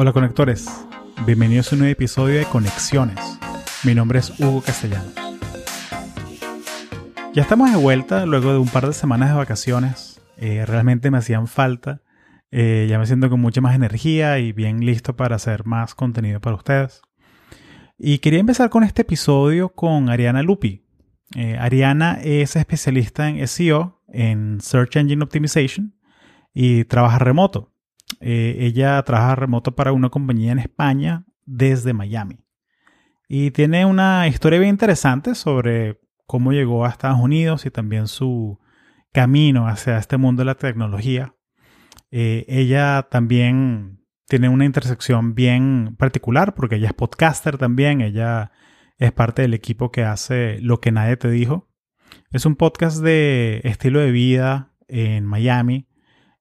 Hola conectores, bienvenidos a un nuevo episodio de Conexiones. Mi nombre es Hugo Castellanos. Ya estamos de vuelta luego de un par de semanas de vacaciones. Eh, realmente me hacían falta. Eh, ya me siento con mucha más energía y bien listo para hacer más contenido para ustedes. Y quería empezar con este episodio con Ariana Lupi. Eh, Ariana es especialista en SEO, en Search Engine Optimization, y trabaja remoto. Eh, ella trabaja remoto para una compañía en España desde Miami. Y tiene una historia bien interesante sobre cómo llegó a Estados Unidos y también su camino hacia este mundo de la tecnología. Eh, ella también tiene una intersección bien particular porque ella es podcaster también. Ella es parte del equipo que hace Lo que nadie te dijo. Es un podcast de estilo de vida en Miami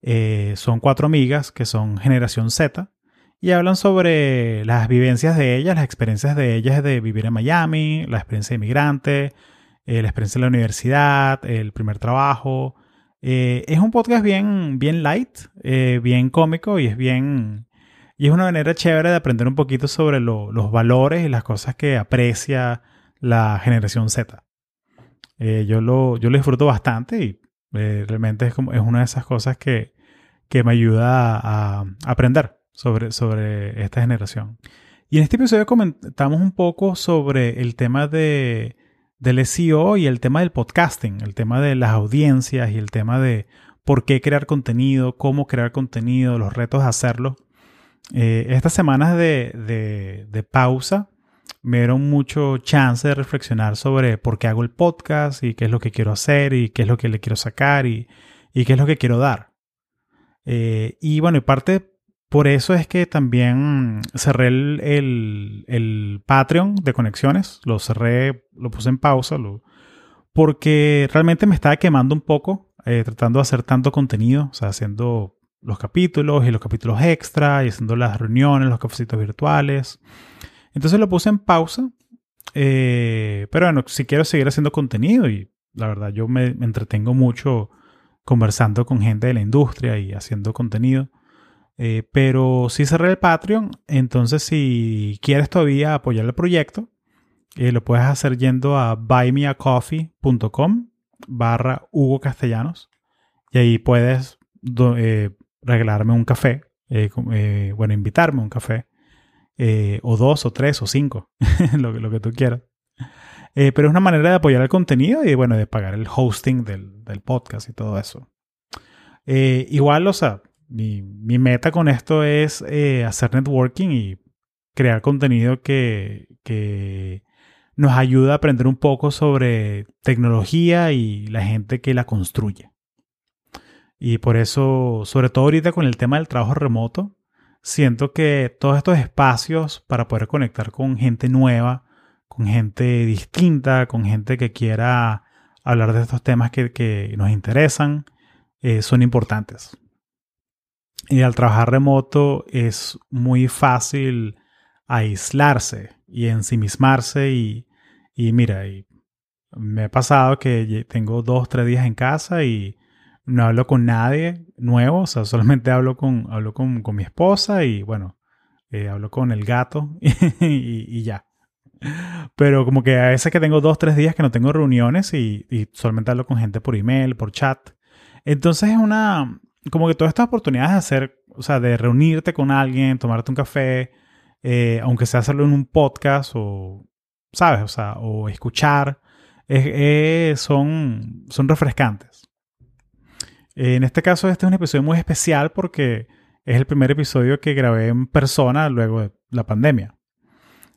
eh, son cuatro amigas que son generación Z y hablan sobre las vivencias de ellas, las experiencias de ellas de vivir en Miami, la experiencia de inmigrante, eh, la experiencia de la universidad, el primer trabajo. Eh, es un podcast bien, bien light, bien cómico y es bien... Y es una manera chévere de aprender un poquito sobre los valores y las cosas que aprecia la generación Z. yo, lo, yo lo disfruto bastante y eh, realmente es, como, es una de esas cosas que, que me ayuda a, aprender sobre, sobre esta generación. Y en este episodio comentamos un poco sobre el tema de, del SEO y el tema del podcasting, el tema de las audiencias y el tema de por qué crear contenido, cómo crear contenido, los retos de hacerlo. Eh, estas semanas de, de, de pausa me dieron mucho chance de reflexionar sobre por qué hago el podcast y qué es lo que quiero hacer y qué es lo que le quiero sacar y, y qué es lo que quiero dar. Eh, y bueno, y parte por eso es que también cerré el, el, Patreon de conexiones, lo cerré, lo puse en pausa, porque realmente me estaba quemando un poco eh, tratando de hacer tanto contenido, o sea, haciendo los capítulos y los capítulos extra y haciendo las reuniones, los cafecitos virtuales. Entonces lo puse en pausa. Eh, pero bueno, si quiero seguir haciendo contenido y la verdad yo me, entretengo mucho conversando con gente de la industria y haciendo contenido. Eh, pero si cerré el Patreon, entonces si quieres todavía apoyar el proyecto, eh, lo puedes hacer yendo a buymeacoffee.com barra Hugo Castellanos y ahí puedes regalarme un café, bueno, invitarme a un café eh, o dos, o tres, o cinco, lo, lo, que tú quieras. Eh, pero es una manera de apoyar el contenido y, bueno, de pagar el hosting del, del podcast y todo eso. Eh, igual, o sea, mi, mi, meta con esto es hacer networking y crear contenido que, que nos ayuda a aprender un poco sobre tecnología y la gente que la construye. Y por eso, sobre todo ahorita con el tema del trabajo remoto, siento que todos estos espacios para poder conectar con gente nueva, con gente distinta, con gente que quiera hablar de estos temas que, nos interesan, eh, son importantes. Y al trabajar remoto es muy fácil aislarse y ensimismarse y, y mira, me ha pasado que tengo dos, tres días en casa y no hablo con nadie nuevo, o sea, solamente hablo con, hablo con, mi esposa y bueno, eh, hablo con el gato y, ya. Pero como que a veces que tengo dos, tres días que no tengo reuniones y, solamente hablo con gente por email, por chat. Entonces es una, como que todas estas oportunidades de hacer, o sea, de reunirte con alguien, tomarte un café, eh, aunque sea hacerlo en un podcast o, ¿sabes? O sea, o escuchar, son, son refrescantes. En este caso, este es un episodio muy especial porque es el primer episodio que grabé en persona luego de la pandemia.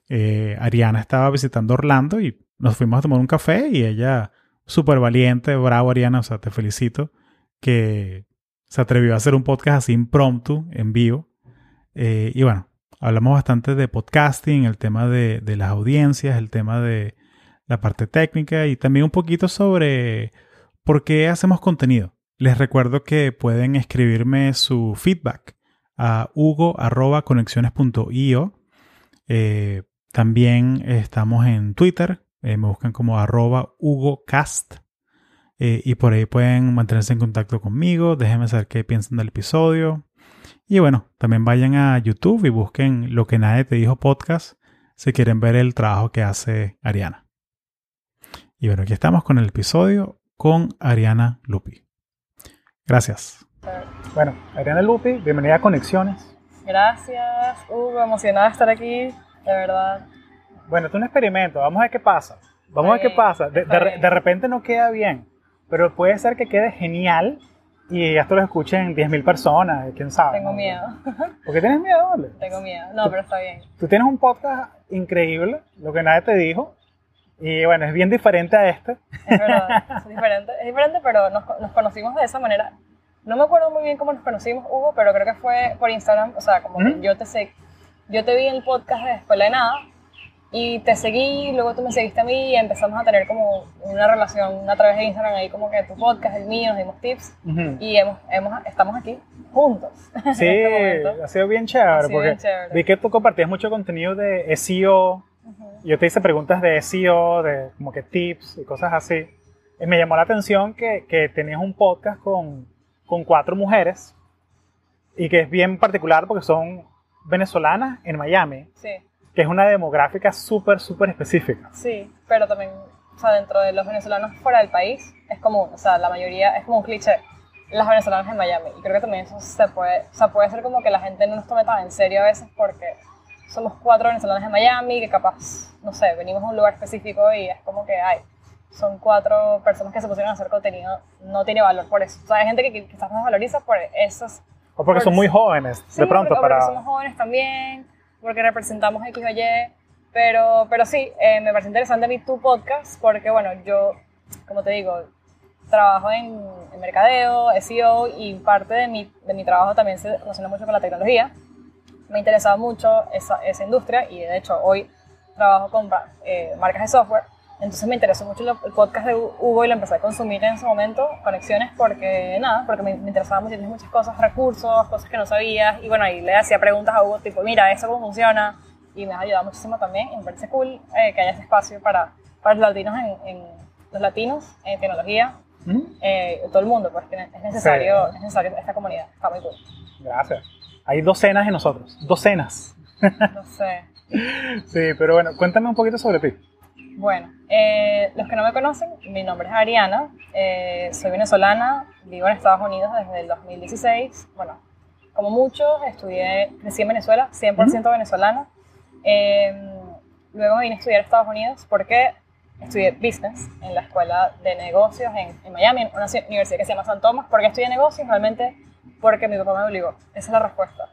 Eh, Ariana estaba visitando Orlando y nos fuimos a tomar un café y ella, súper valiente, bravo Ariana, o sea, te felicito, que se atrevió a hacer un podcast así impromptu, en vivo. Eh, y bueno, hablamos bastante de podcasting, el tema de, de las audiencias, el tema de la parte técnica y también un poquito sobre por qué hacemos contenido. Les recuerdo que pueden escribirme su feedback a hugo.conexiones.io. Eh, también estamos en Twitter me buscan como arroba HugoCast. y por ahí pueden mantenerse en contacto conmigo. Déjenme saber qué piensan del episodio. Y bueno, también vayan a YouTube y busquen Lo que nadie te dijo podcast si quieren ver el trabajo que hace Ariana. Y bueno, aquí estamos con el episodio con Ariana Lupi. Gracias. Bueno, Ariana Lupi, bienvenida a Conexiones. Gracias, Hugo, emocionada de estar aquí, de verdad. Bueno, esto es un experimento, vamos a ver qué pasa. Vamos a ver qué pasa. De, de, repente no queda bien, pero puede ser que quede genial y esto lo escuchen 10.000 personas, quién sabe. Tengo miedo. ¿Por qué tienes miedo, Tengo miedo. No, pero está bien. Tú tienes un podcast increíble, lo que nadie te dijo. Y bueno, es bien diferente a este. Es verdad, es diferente, es diferente pero nos, nos, conocimos de esa manera. No me acuerdo muy bien cómo nos conocimos, Hugo, pero creo que fue por Instagram. O sea, como que yo te sé, yo te vi en el podcast de Escuela de Nada y te seguí, luego tú me seguiste a mí y empezamos a tener como una relación a través de Instagram, ahí como que tu podcast, el mío, nos dimos tips y hemos, hemos, estamos aquí juntos. Sí, este ha sido bien chévere porque vi que tú compartías mucho contenido de SEO, yo te hice preguntas de SEO, de como que tips y cosas así. Y me llamó la atención que, que tenías un podcast con, con cuatro mujeres y que es bien particular porque son venezolanas en Miami. Sí que es una demográfica súper, súper específica. Sí, pero también, o sea, dentro de los venezolanos fuera del país es común, o sea, la mayoría es como un cliché, las venezolanas en Miami. Y creo que también eso se puede, o sea, puede ser como que la gente no nos tome tan en serio a veces porque somos cuatro venezolanos en Miami que capaz, no sé, venimos a un lugar específico y es como que, hay son cuatro personas que se pusieron a hacer contenido, no tiene valor por eso. O sea, hay gente que quizás nos valoriza por esas... O porque son muy jóvenes, de pronto, para... porque somos jóvenes también porque representamos X o Y, pero, pero sí, eh, me parece interesante a mí tu podcast porque, bueno, yo, como te digo, trabajo en, mercadeo, SEO y parte de mi, de mi trabajo también se relaciona mucho con la tecnología. Me interesaba mucho esa, esa industria y de hecho hoy trabajo con eh, marcas de software. Entonces me interesó mucho el podcast de Hugo y lo empecé a consumir en ese momento, conexiones, porque nada, porque me, interesaba mucho, muchas cosas, recursos, cosas que no sabías. Y bueno, ahí le hacía preguntas a Hugo, tipo, mira, ¿eso cómo funciona? Y me ha ayudado muchísimo también. Y me parece cool eh, que haya ese espacio para, para los latinos en, los latinos en tecnología, ¿Mm? eh, todo el mundo, pues es necesario, es necesario esta comunidad. Está muy cool. Gracias. Hay docenas de nosotros, docenas. No sé. sí, pero bueno, cuéntame un poquito sobre ti. Bueno, eh, los que no me conocen, mi nombre es Ariana, eh, soy venezolana, vivo en Estados Unidos desde el 2016. Bueno, como muchos, estudié, crecí en Venezuela, 100% venezolana. Em, luego vine a estudiar a Estados Unidos porque estudié business en la escuela de negocios en, en Miami, en una universidad que se llama San Tomás. ¿Por qué estudié negocios? Realmente porque mi papá me obligó. Esa es la respuesta.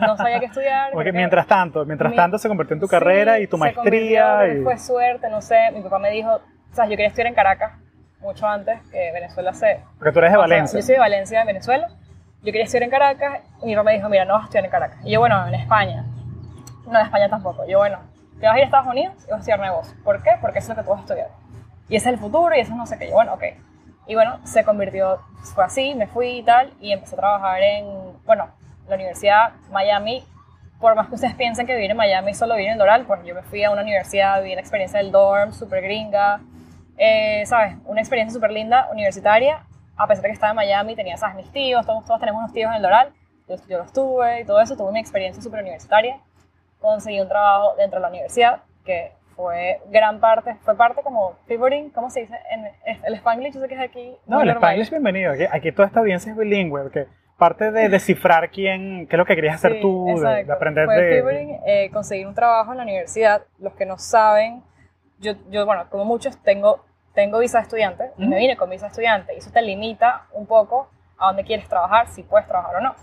No sabía qué estudiar. porque, mientras tanto, mientras tanto se convirtió en tu carrera y tu maestría. y... Fue suerte, no sé. Mi papá me dijo, o sea, yo quería estudiar en Caracas mucho antes que Venezuela se... Porque tú eres de Valencia. yo soy de Valencia, Venezuela. Yo quería estudiar en Caracas y mi papá me dijo, mira, no vas a estudiar en Caracas. Y yo, bueno, en España. No, en España tampoco. Yo, bueno, te vas a ir a Estados Unidos y vas a estudiar negocios. ¿Por qué? Porque eso es lo que tú vas a estudiar. Y ese es el futuro y eso no sé qué. Yo, bueno, ok. Y bueno, se convirtió, así, me fui y tal, y empecé a trabajar en, bueno, la Universidad Miami. Por más que ustedes piensen que vivir en Miami solo vivir en Doral, pues yo me fui a una universidad, viví la experiencia del dorm, súper gringa, eh, ¿sabes? Una experiencia súper linda, universitaria, a pesar de que estaba en Miami, tenía, ¿sabes? Mis tíos, todos, todos tenemos unos tíos en el Doral, yo, los tuve y todo eso, tuve mi experiencia súper universitaria, conseguí un trabajo dentro de la universidad, que fue gran parte, fue parte como pivoting, ¿cómo se dice? En el Spanglish, yo sé que es aquí. No, el Spanglish, bienvenido. Aquí, aquí, toda esta audiencia es bilingüe, porque parte de descifrar quién, qué es lo que querías hacer tú, de, aprender fue de. Pivoting, eh, conseguir un trabajo en la universidad. Los que no saben, yo, yo bueno, como muchos, tengo, tengo visa de estudiante y me vine con visa de estudiante. Y eso te limita un poco a dónde quieres trabajar, si puedes trabajar o no.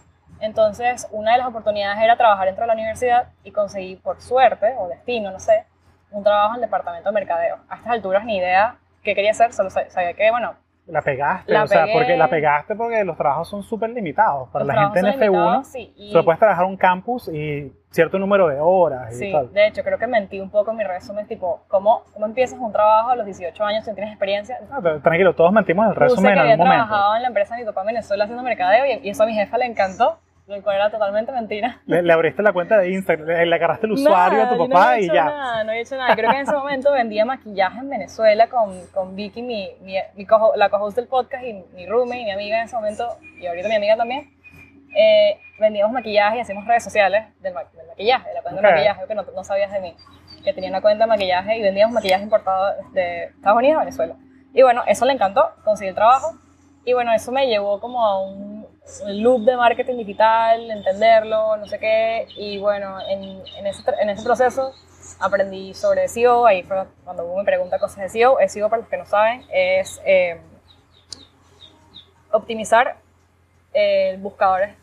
Entonces, una de las oportunidades era trabajar dentro de la universidad y conseguí, por suerte o destino, no sé, un trabajo en el departamento de mercadeo. A estas alturas ni idea qué quería hacer, solo sabía que, bueno... La pegaste, o sea, porque la pegaste porque los trabajos son súper limitados. Para la gente en F1, sí, solo puedes trabajar un campus y cierto número de horas sí, de hecho, creo que mentí un poco en mi resumen, tipo, ¿cómo, cómo empiezas un trabajo a los 18 años si no tienes experiencia? Ah, tranquilo, todos mentimos en el resumen en algún momento. trabajado en la empresa de mi papá en Venezuela haciendo mercadeo y, y eso a mi jefa le encantó lo cual era totalmente mentira. Le, le abriste la cuenta de Instagram, le, le agarraste el usuario Nada, a tu yo no papá había y hecho ya. Nada, no había hecho nada. Creo que en ese momento vendía maquillaje en Venezuela con, con Vicky, mi, mi, mi coho- la co-host del podcast, y mi roommate, y mi amiga en ese momento, y ahorita mi amiga también. Eh, vendíamos maquillaje y hacíamos redes sociales del, ma- del maquillaje, de la cuenta Ok. de maquillaje, que no, no sabías de mí. Que tenía una cuenta de maquillaje y vendíamos maquillaje importado de Estados Unidos a Venezuela. Y bueno, eso le encantó, conseguí el trabajo. Y bueno, eso me llevó como a un, un loop de marketing digital, entenderlo, no sé qué. Y bueno, en, en, ese, en ese proceso aprendí sobre SEO. Ahí fue cuando uno me pregunta cosas de SEO. SEO, para los que no saben, es eh, optimizar eh, buscadores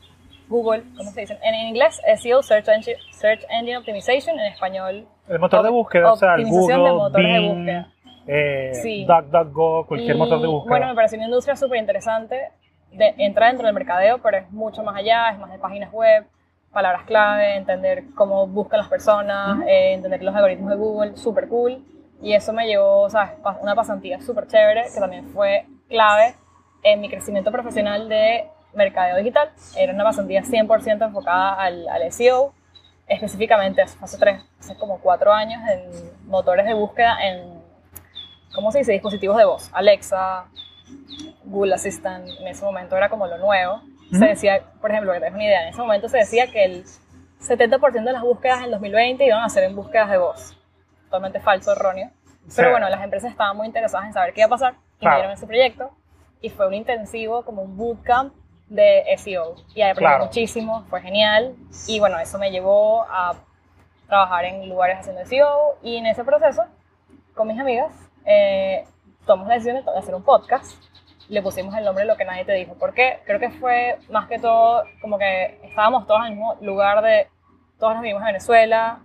Google, ¿cómo se dice? En inglés, SEO, Search Engine, Search Engine Optimization, en español, El motor de búsqueda, o sea, el Google, de motores de Bing, búsqueda. eh, Sí. DuckDuckGo, cualquier Y, motor de búsqueda. Bueno, me pareció una industria súper interesante. De, entra dentro del mercadeo, pero es mucho más allá, es más de páginas web, palabras clave, entender cómo buscan las personas, eh, entender los algoritmos de Google, súper cool. Y eso me llevó, ¿sabes? Una pasantía súper chévere, que también fue clave en mi crecimiento profesional de mercadeo digital. Era una pasantía 100% enfocada al, al SEO, específicamente hace tres, hace como cuatro años en motores de búsqueda en, ¿cómo se dice? Dispositivos de voz. Alexa, Google Assistant, en ese momento era como lo nuevo. Se decía, por ejemplo, que te una idea, en ese momento se decía que el 70% de las búsquedas en 2020 iban a ser en búsquedas de voz. Totalmente falso, erróneo. Pero Sí. bueno, las empresas estaban muy interesadas en saber qué iba a pasar y Claro. me dieron ese proyecto y fue un intensivo, como un bootcamp de SEO y aprendí Claro. muchísimo, fue genial y bueno, eso me llevó a trabajar en lugares haciendo SEO y en ese proceso, con mis amigas, eh, tomamos la decisión de hacer un podcast. Le pusimos el nombre de lo que nadie te dijo. ¿Por qué? Creo que fue más que todo como que estábamos todos en el mismo lugar de, todos nos vivimos en Venezuela,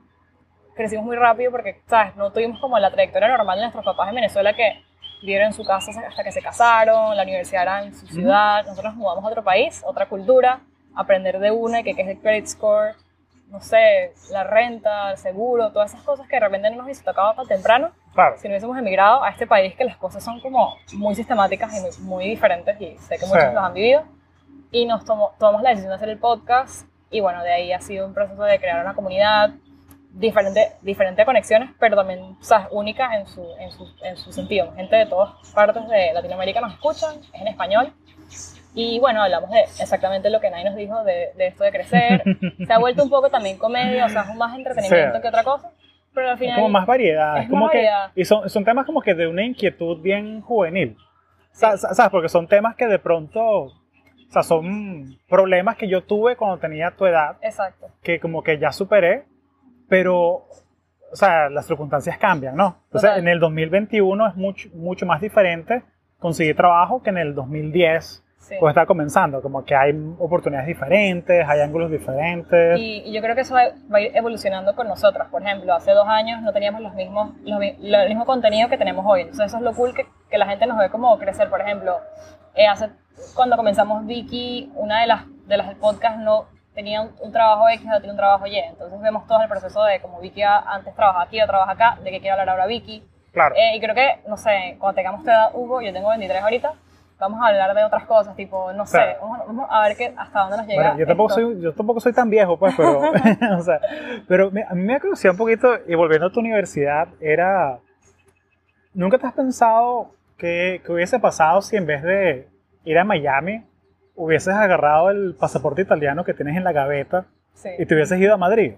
crecimos muy rápido porque, ¿sabes? No tuvimos como la trayectoria normal de nuestros papás en Venezuela que vivieron en su casa hasta que se casaron, la universidad era en su ciudad, nosotros nos mudamos a otro país, otra cultura, aprender de una, que, que es el credit score, no sé, la renta, el seguro, todas esas cosas que de repente no nos hubiese tocado tan temprano Claro. si no hubiésemos emigrado a este país que las cosas son como muy sistemáticas y muy, muy diferentes y sé que muchos Sí. los han vivido y nos tomó- tomamos la decisión de hacer el podcast y bueno, de ahí ha sido un proceso de crear una comunidad diferente, diferente conexiones, pero también ¿sabes? única en su, en, su, en su sentido. Gente de todas partes de Latinoamérica nos escuchan, es en español. Y bueno, hablamos de exactamente lo que Nay nos dijo de, de esto de crecer. Se ha vuelto un poco también comedia, o sea, es más entretenimiento Sí. que otra cosa. Pero al Es final... como más variedad. es Es como más que, variedad. y son, son temas como que de una inquietud bien juvenil. Sa- ¿Sabes? Porque son temas que de pronto, o sea, son problemas que yo tuve cuando tenía tu edad, Exacto. que como que ya superé, pero, o sea, las circunstancias cambian, ¿no? Entonces, Total. en el 2021 es mucho, mucho más diferente conseguir trabajo que en el 2010, Sí. cuando estaba comenzando. Como que hay oportunidades diferentes, hay ángulos diferentes. Y, y yo creo que eso va, va a ir evolucionando con nosotras. Por ejemplo, hace dos años no teníamos los mismos, los, el mismo contenido que tenemos hoy. Entonces eso es lo cool que, que la gente nos ve como crecer. Por ejemplo, eh, hace, cuando comenzamos Vicky, una de las, de las del podcast no tenía un, un trabajo X, ahora tiene un trabajo Y. Entonces vemos todo el proceso de como Vicky antes trabaja aquí o trabaja acá, de qué quiere hablar ahora Vicky. claro. Eh, y creo que, no sé, cuando tengamos tu edad, Hugo, yo tengo 23 ahorita, vamos a hablar de otras cosas, tipo, no sé, vamos, a- vamos a ver qué, hasta dónde nos llega. Bueno, yo tampoco, esto. soy, yo tampoco soy tan viejo, pues, pero, o sea, pero me- a mí me conocía un poquito, y volviendo a tu universidad, era, ¿nunca te has pensado que, que hubiese pasado si en vez de ir a Miami, hubieses agarrado el pasaporte italiano que tienes en la gaveta Sí. y te hubieses ido a Madrid?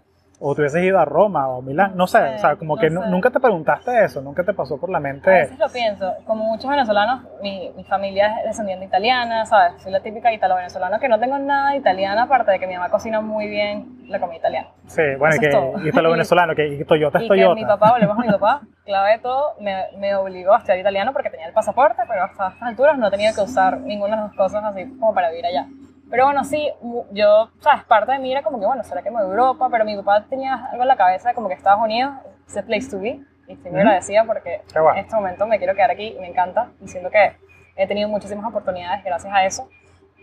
O te hubieses ido a Roma o Milán, no sé, sé, o sea, como no que sé. nunca te preguntaste eso, nunca te pasó por la A mente. veces lo pienso, como muchos venezolanos, mi, mi familia es descendiente italiana, ¿sabes? Soy la típica italo-venezolana que no tengo nada de italiana, aparte de que mi mamá cocina muy bien la comida italiana. Sí, bueno, y Eso que venezolanos, que y Toyota es y que Toyota. mi papá, volvemos a mi papá, clave de todo, me, me obligó a estudiar italiano porque tenía el pasaporte, pero hasta estas alturas no tenía que usar ninguna de las dos cosas así como para vivir allá. Pero bueno, sí, yo, ¿sabes? Parte de mí era como que, bueno, ¿será que me voy a Europa? Pero mi papá tenía algo en la cabeza como que Estados Unidos es the place to be. Y estoy muy agradecida porque bueno. en este momento me quiero quedar aquí y me encanta. Y siento que he tenido muchísimas oportunidades gracias a eso.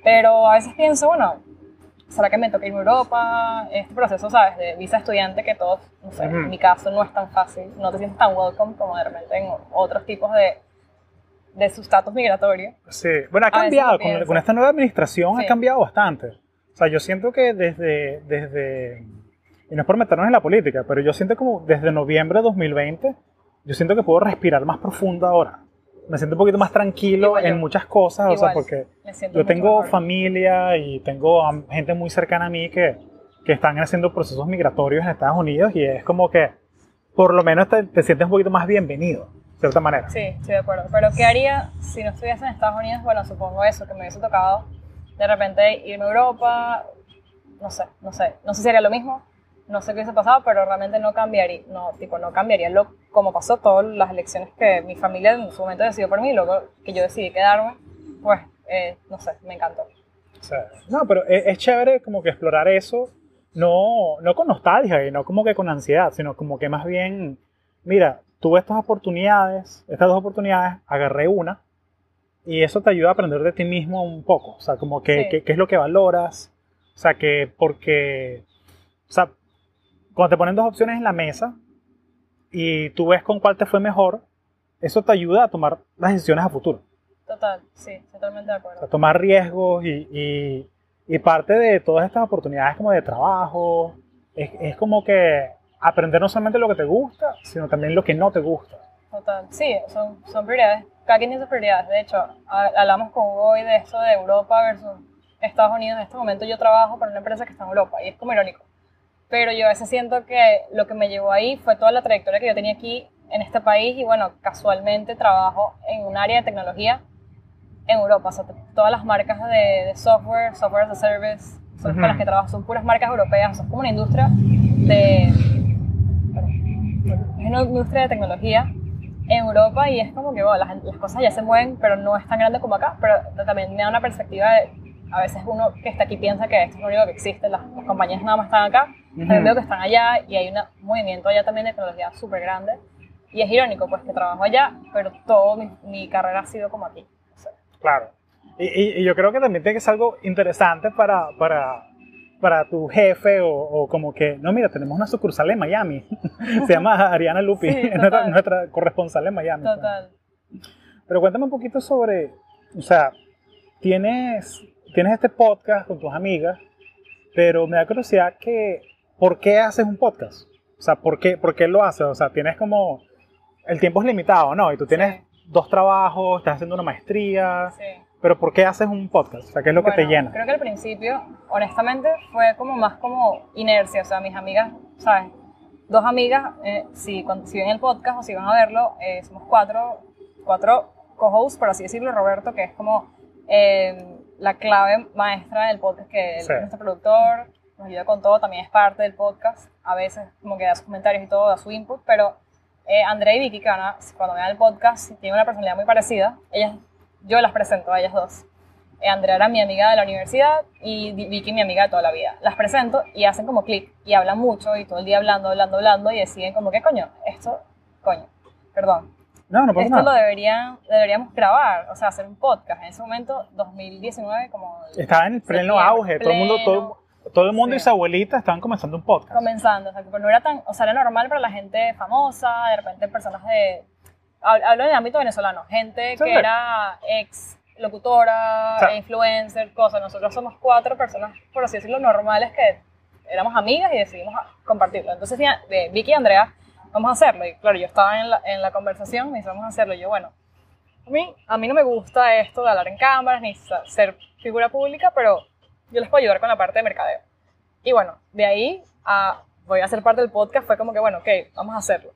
Pero a veces pienso, bueno, ¿será que me toca irme a Europa? Este proceso, ¿sabes? De visa estudiante que todos, no sé, en mi caso no es tan fácil. No te sientes tan welcome como de repente en otros tipos de, de su estatus migratorio. Sí, bueno, ha cambiado, con, con esta nueva administración ha Sí. cambiado bastante. O sea, yo siento que desde, desde, y no es por meternos en la política, pero yo siento como desde noviembre de 2020, yo siento que puedo respirar más profundo ahora. Me siento un poquito más tranquilo Igual yo. en muchas cosas, o sea, Igual, porque yo tengo mejor. familia y tengo gente muy cercana a mí que, que están haciendo procesos migratorios en Estados Unidos y es como que por lo menos te, te sientes un poquito más bienvenido, cierta manera. Sí, estoy de acuerdo. Pero ¿qué haría si no estuviese en Estados Unidos? Bueno, supongo eso, que me hubiese tocado de repente irme a Europa, no sé, no sé, no sé si haría lo mismo, no sé qué hubiese pasado, pero realmente no cambiaría, no, tipo, no cambiaría lo, como pasó todas las elecciones que mi familia en su momento decidió por mí, luego que yo decidí quedarme, pues, eh, no sé, me encantó. O sea, no, pero es, es chévere como que explorar eso, no, no con nostalgia y no como que con ansiedad, sino como que más bien, mira, tuve estas oportunidades, estas dos oportunidades, agarré una y eso te ayuda a aprender de ti mismo un poco, o sea, como que Sí. que- qué es lo que valoras, o sea, que porque, o sea, cuando te ponen dos opciones en la mesa y tú ves con cuál te fue mejor, eso te ayuda a tomar las decisiones a futuro. Total, sí, totalmente de O sea, acuerdo. tomar riesgos y, y- y parte de todas estas oportunidades como de trabajo es, es como que aprender no solamente lo que te gusta, sino también lo que no te gusta. Total, sí, son, son prioridades. Cada quien tiene sus prioridades. De hecho, ha- hablamos con Hugo hoy de esto de Europa versus Estados Unidos. En este momento yo trabajo para una empresa que está en Europa y es como irónico. Pero yo a veces siento que lo que me llevó ahí fue toda la trayectoria que yo tenía aquí en este país y bueno, casualmente trabajo en un área de tecnología en Europa. O sea, todas las marcas de, de software, software as a service, son con Ujú. las que trabajo, son puras marcas europeas. O sea, es como una industria de... es una industria de tecnología en Europa y es como que bueno, las, las cosas ya se mueven, pero no es tan grande como acá. Pero también me da una perspectiva de, a veces uno que está aquí piensa que esto es lo único que existe, las, las compañías nada más están acá, también Ujú. veo que están allá y hay un movimiento allá también de tecnología súper grande. Y es irónico, pues que trabajo allá, pero toda mi, mi carrera ha sido como aquí. O sea, Claro. Y, y- y yo creo que también tiene que ser algo interesante para, para, para tu jefe o, o como que, no, mira, tenemos una sucursal en Miami. Se llama Ariana Lupi, Sí, es nuestra, corresponsal en Miami. total. Pero cuéntame un poquito sobre, o sea, tienes, tienes este podcast con tus amigas, pero me da curiosidad que, ¿por qué haces un podcast? O sea, ¿por qué, por qué lo haces? O sea, tienes como, el tiempo es limitado, ¿no? Y tú tienes dos trabajos, estás haciendo una maestría, Sí. Pero ¿por qué haces un podcast? O sea, ¿qué es lo que te Bueno, llena? Creo que al principio, honestamente, fue como más como inercia. O sea, mis amigas, ¿sabes? Dos amigas, eh, si, cuando, si ven el podcast o si van a verlo, eh, somos cuatro, cuatro co-hosts, por así decirlo. Roberto, que es como eh, la clave maestra del podcast, que él Sí. es nuestro productor, nos ayuda con todo, también es parte del podcast. A veces, como que da sus comentarios y todo, da su input, pero eh, Andrea y Vicky, que van a- cuando vean el podcast, tienen una personalidad muy parecida. Ellas, yo las presento a ellas dos. Eh, Andrea era mi amiga de la universidad y Vicky mi amiga de toda la vida. Las presento y hacen como clic y hablan mucho y todo el día hablando, hablando, hablando y deciden como, ¿qué coño? Esto, coño, perdón. No, no pasa Esto lo nada. deberían, deberíamos grabar, o sea, hacer un podcast. En ese momento, 2019, como... Estaba en el pleno auge, todo el mundo, todo, todo el mundo y Sí. su abuelita estaban comenzando un podcast. comenzando, o sea, que no era tan, o sea, era normal para la gente famosa, de repente personas de, hablo en el ámbito venezolano, gente Sí. que era ex locutora, sea- influencer, cosas, nosotros somos cuatro personas, por así decirlo, normales que éramos amigas y decidimos compartirlo. Entonces, ya, de Vicky y Andrea, vamos a hacerlo. Y claro, yo estaba en la, en la conversación, me dice, vamos a hacerlo. Y yo, bueno, a mí, a mí no me gusta esto de hablar en cámaras ni ser figura pública, pero yo les puedo ayudar con la parte de mercadeo. Y bueno, de ahí a voy a ser parte del podcast fue como que, bueno, ok, vamos a hacerlo.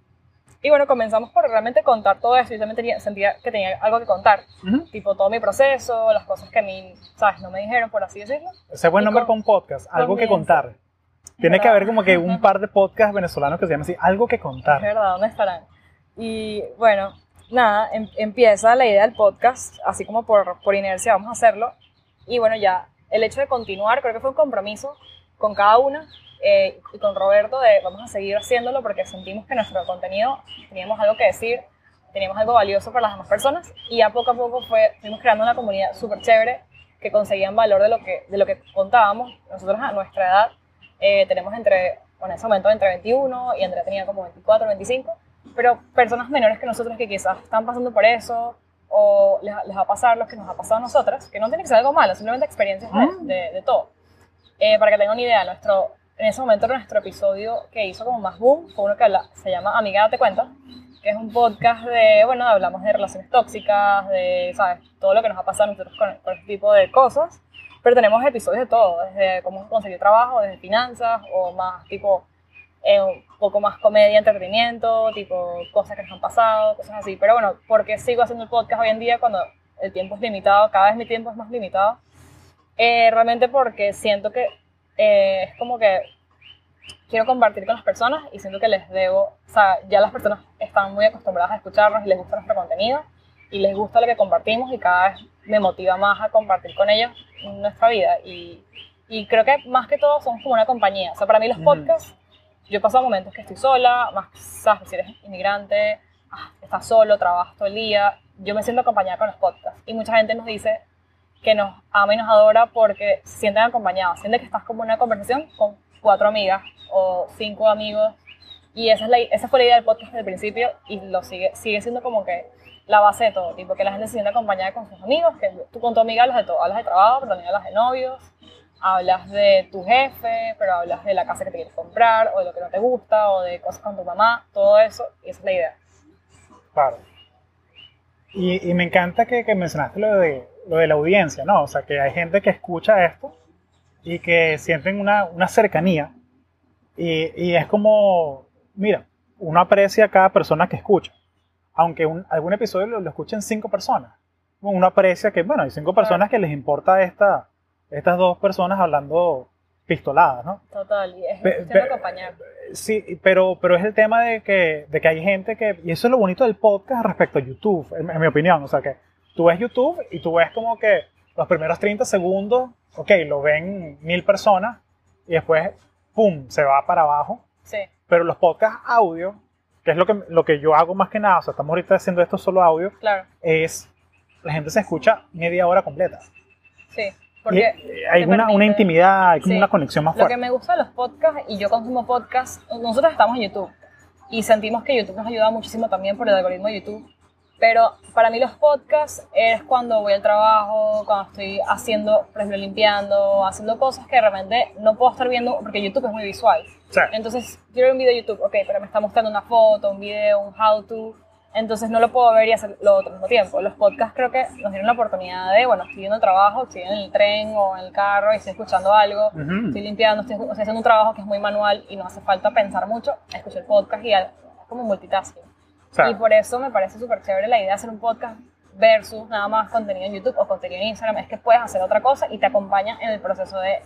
Y bueno, comenzamos por realmente contar todo eso. Yo también tenía, sentía que tenía algo que contar, Ujú. tipo todo mi proceso, las cosas que a mí, ¿sabes? No me dijeron, por así decirlo. Ese es buen nombre con- para un podcast, algo que contar. Tiene que ¿Verdad? haber como que un par de podcasts venezolanos que se llaman así, algo que Es contar. verdad, ¿dónde estarán? Y bueno, nada, em- empieza la idea del podcast, así como por, por inercia vamos a hacerlo. Y bueno, ya el hecho de continuar, creo que fue un compromiso con cada una eh, y con Roberto de vamos a seguir haciéndolo porque sentimos que nuestro contenido teníamos algo que decir, teníamos algo valioso para las demás personas y ya poco a poco fue, fuimos creando una comunidad súper chévere que conseguían valor de lo que, de lo que contábamos. Nosotros a nuestra edad eh, tenemos entre, bueno, en ese momento entre 21 y Andrea tenía como 24, 25, pero personas menores que nosotros que quizás están pasando por eso o les, les va a pasar lo que nos ha pasado a nosotras, que no tiene que ser algo malo, simplemente experiencias de, Mm. de- de todo. Eh, para que tengan una idea, nuestro, en ese momento nuestro episodio que hizo como más boom fue uno que habla- se llama Amiga Date Cuenta, que es un podcast de, bueno, hablamos de relaciones tóxicas, de, ¿sabes? Todo lo que nos ha pasado a nosotros con, con este tipo de cosas. Pero tenemos episodios de todo, desde cómo conseguir trabajo, desde finanzas, o más tipo eh, un poco más comedia, entretenimiento, tipo cosas que nos han pasado, cosas así. Pero bueno, ¿por qué sigo haciendo el podcast hoy en día cuando el tiempo es limitado? Cada vez mi tiempo es más limitado. Eh, realmente porque siento que eh, es como que quiero compartir con las personas y siento que les debo, o sea, ya las personas están muy acostumbradas a escucharnos y les gusta nuestro contenido y les gusta lo que compartimos y cada vez me motiva más a compartir con ellos nuestra vida y, y creo que más que todo son como una compañía, o sea, para mí los podcasts, yo he pasado momentos que estoy sola, más sabes, si eres inmigrante, ah, estás solo, trabajas todo el día, yo me siento acompañada con los podcasts y mucha gente nos dice que nos ama y nos adora porque sienten acompañados, sienten que estás como en una conversación con cuatro amigas o cinco amigos y esa, es la, esa fue la idea del podcast desde el principio y lo sigue, sigue siendo como que la base de todo, tipo que la gente se siente acompañada con sus amigos, que tú con tu amiga hablas de todo, hablas de trabajo, pero también hablas de novios, hablas de tu jefe, pero hablas de la casa que te quieres comprar, o de lo que no te gusta, o de cosas con tu mamá, todo eso, y esa es la idea. Claro. Y, me encanta que mencionaste lo de, lo de la audiencia, ¿no? O sea, que hay gente que escucha esto y que sienten una, una cercanía. Y, y es como, mira, uno aprecia a cada persona que escucha. Aunque un- algún episodio lo, lo escuchen cinco personas. Uno aprecia que, bueno, hay cinco personas que les importa esta, estas dos personas hablando pistoladas, ¿no? Total, y es Pe- acompañar. Sí, pero, pero es el tema de que, de que hay gente que, y eso es lo bonito del podcast respecto a YouTube, en, en mi opinión, o sea que tú ves YouTube y tú ves como que los primeros 30 segundos, ok, lo ven mil personas y después, ¡pum!, se va para abajo, Sí, pero los podcasts audio, que es lo que, lo que yo hago más que nada, o sea, estamos ahorita haciendo esto solo audio, claro, es, la gente se escucha media hora completa. sí. Porque eh, hay una, una intimidad, hay como Sí. una conexión más Lo fuerte. que me gusta de los podcasts, y yo consumo podcasts, nosotros estamos en YouTube y sentimos que YouTube nos ayuda muchísimo también por el algoritmo de YouTube. Pero para mí los podcasts es cuando voy al trabajo, cuando estoy haciendo, por ejemplo, limpiando, haciendo cosas que realmente no puedo estar viendo porque YouTube es muy visual. Entonces, quiero ver un video de YouTube, ok, pero me está mostrando una foto, un video, un how-to. Entonces, no lo puedo ver y hacer lo otro al mismo tiempo. Los podcasts creo que nos dieron la oportunidad de, bueno, estoy yendo al trabajo, estoy en el tren o en el carro y estoy escuchando algo, estoy limpiando, estoy, estoy haciendo un trabajo que es muy manual y no hace falta pensar mucho, escucho el podcast y es como multitasking. Y por eso me parece súper chévere la idea de hacer un podcast versus nada más contenido en YouTube o contenido en Instagram. Es que puedes hacer otra cosa y te acompaña en el proceso de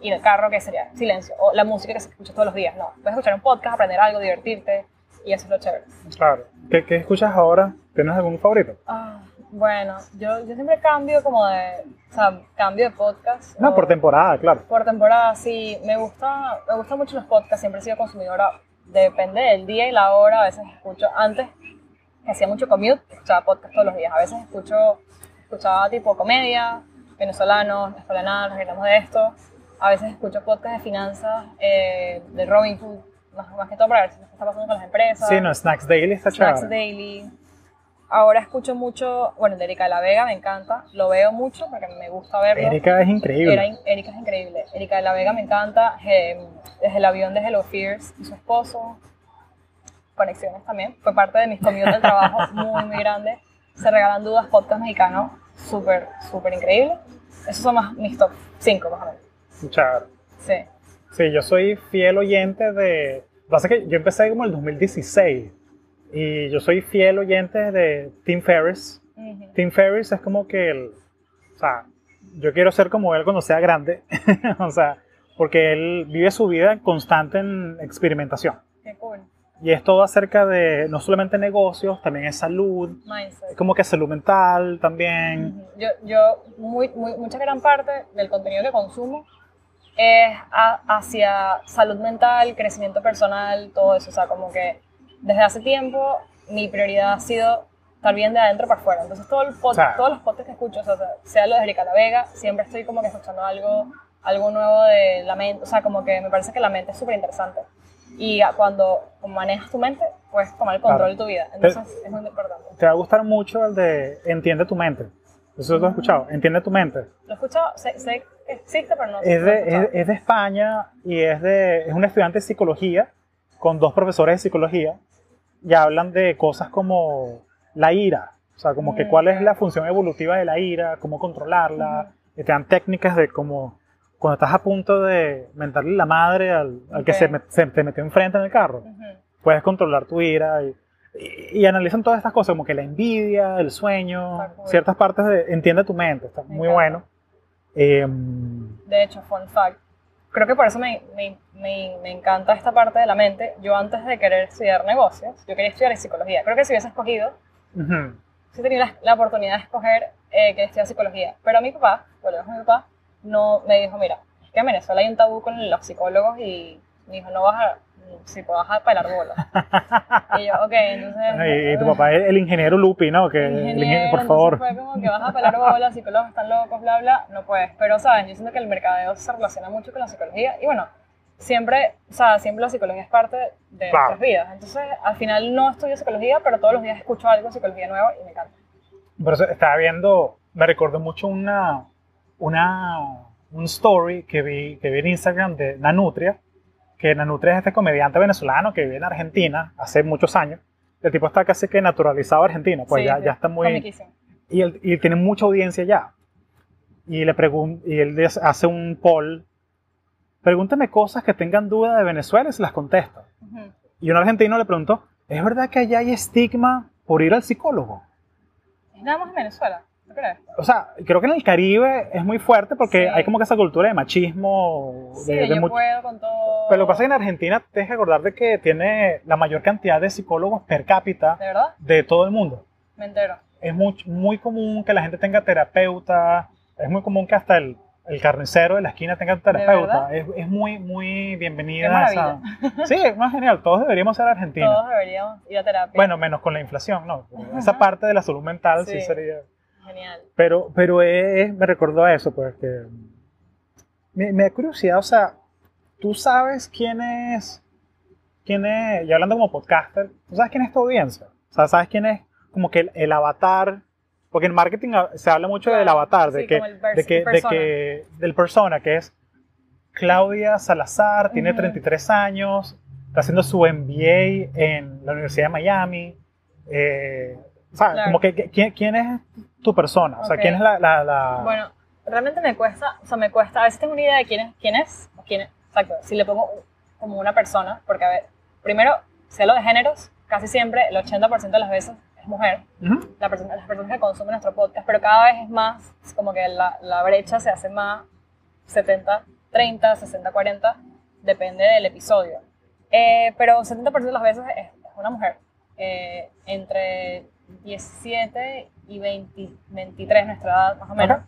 ir al carro, que sería silencio, o la música que se escucha todos los días. No, puedes escuchar un podcast, aprender algo, divertirte y eso es lo chévere. claro. ¿Qué, qué escuchas ahora? ¿Tienes algún favorito? Ah, bueno, yo, yo siempre cambio como de, o sea, cambio de podcast. No, o- por temporada, claro. por temporada, sí. Me gusta, me gustan mucho los podcasts. Siempre he sido consumidora. Depende del día y la hora. A veces escucho, antes hacía mucho commute, escuchaba podcast todos los días. A veces escucho, escuchaba tipo comedia, venezolanos, españoles, nos reiremos de esto. A veces escucho podcast de finanzas, eh, de Robin Hood, más, más que todo para ver qué está pasando con las empresas. Sí, no, Snacks Daily está Snacks chévere. Daily. Ahora escucho mucho, bueno, de Erika de la Vega, me encanta. Lo veo mucho porque me gusta verlo. Erika es increíble. Era Erika es increíble. Erika de la Vega me encanta. eh, desde el avión de Hello Fears y su esposo. Conexiones también. Fue parte de mis comidas del trabajo muy, muy grande. Se regalan dudas, podcast mexicano. Súper, súper increíble. Esos son más mis top 5 más o menos. Chévere. Sí. Sí, yo soy fiel oyente de... Lo que pasa es que yo empecé como el 2016 y yo soy fiel oyente de Tim Ferriss. Tim Ferriss es como que el... O sea, yo quiero ser como él cuando sea grande. o sea, porque él vive su vida constante en experimentación. Qué cool. Y es todo acerca de no solamente negocios, también es salud, Mindset. es como que salud mental también. Yo, yo muy, muy, mucha gran parte del contenido que consumo es a- hacia salud mental, crecimiento personal, todo eso. O sea, como que desde hace tiempo mi prioridad ha sido estar bien de adentro para afuera. Entonces, todo el pod- Claro. todos los podcasts que escucho, o sea, sea lo de Erika La Vega, siempre estoy como que escuchando algo, algo nuevo de la mente. O sea, como que me parece que la mente es súper interesante. Y cuando manejas tu mente, puedes tomar el control Claro. de tu vida. Entonces, es muy importante. Te va a gustar mucho el de Entiende tu mente. Eso lo has escuchado. Entiende tu mente. Lo he escuchado, sé, sé existe, pero no Es de, es, es de España y es, de, es un estudiante de psicología con dos profesores de psicología y hablan de cosas como la ira, o sea, como que Mm, cuál es la función evolutiva de la ira, cómo controlarla, y te dan técnicas de cómo cuando estás a punto de mentarle la madre al, al que se, met- se te metió enfrente en el carro, puedes controlar tu ira y, y- y analizan todas estas cosas como que la envidia, el sueño, ciertas partes de entiende tu mente, está Me muy encanta. bueno. Em, De hecho, fun fact. Creo que por eso me, me, me, me encanta esta parte de la mente. Yo antes de querer estudiar negocios, yo quería estudiar psicología. Creo que si hubiese escogido, ujú. sí tenía la, la oportunidad de escoger eh, que estudiar psicología. Pero mi papá, a mi papá, no, me dijo, mira, es que en Venezuela hay un tabú con los psicólogos y me dijo, no vas a, si vas a pelar bolas. y yo, ok, entonces... Y, y tu papá es el ingeniero Lupi, ¿no? Que, ingeniero, por favor. Fue como que vas a pelar bolas, psicólogos están locos, bla, bla. No puedes. Pero, ¿sabes? Yo siento que el mercadeo se relaciona mucho con la psicología. Y bueno, siempre, o sea, siempre la psicología es parte de Claro. nuestras vidas. Entonces, al final no estudio psicología, pero todos los días escucho algo de psicología nuevo y me encanta. Por eso estaba viendo, me recordó mucho una, una, un story que vi, que vi en Instagram de Nanutria, que Nanutria es este comediante venezolano que vive en Argentina hace muchos años. El tipo está casi que naturalizado argentino, pues Sí, ya, sí, ya está muy... Y, él, y tiene mucha audiencia ya. Y le pregun y él hace un poll. Pregúntame cosas que tengan duda de Venezuela y se las contesta. Ujú. Y un argentino le preguntó, ¿es verdad que allá hay estigma por ir al psicólogo? Es nada más en Venezuela, O sea, creo que en el Caribe es muy fuerte porque Sí. hay como que esa cultura de machismo. Sí, de, de yo mucho- puedo con todo. Pero lo que pasa es que en Argentina tienes que acordar de que tiene la mayor cantidad de psicólogos per cápita ¿De verdad? de todo el mundo. Me entero. Es muy, muy común que la gente tenga terapeuta, es muy común que hasta el, el carnicero de la esquina tenga terapeuta. Es, es muy, muy bienvenida Qué esa. Sí, es más genial. Todos deberíamos ser argentinos. Todos deberíamos ir a terapia. Bueno, menos con la inflación, ¿no? Esa parte de la salud mental sí, Sí. sería. Genial. Pero, pero es- me recordó a eso, pues que me, me da curiosidad, o sea, tú sabes quién es, quién es, y hablando como podcaster, tú sabes quién es tu audiencia, o sea, sabes quién es como que el, el avatar, porque en marketing se habla mucho del Claro, avatar, de sí, que, el pers- de que, de que, del persona, que es Claudia Salazar, tiene Ujú. 33 años, está haciendo su MBA en la Universidad de Miami, eh, o sea, Claro. como que, que- ¿quién, quién es tu persona? O sea, Ok. ¿quién es la...? la, la- Bueno, realmente me cuesta, o sea, me cuesta, a veces tengo una idea de quién es, quién es, o quién es, exacto, si le pongo como una persona, porque a ver, primero, sé lo de géneros, casi siempre, el 80% de las veces es mujer, Ujú. la persona, las personas que consumen nuestro podcast, pero cada vez es más, es como que la, la brecha se hace más 70, 30, 60, 40, depende del episodio. Eh, pero 70% de las veces es, es una mujer, eh, entre 17 y 20, 23 nuestra edad más o menos.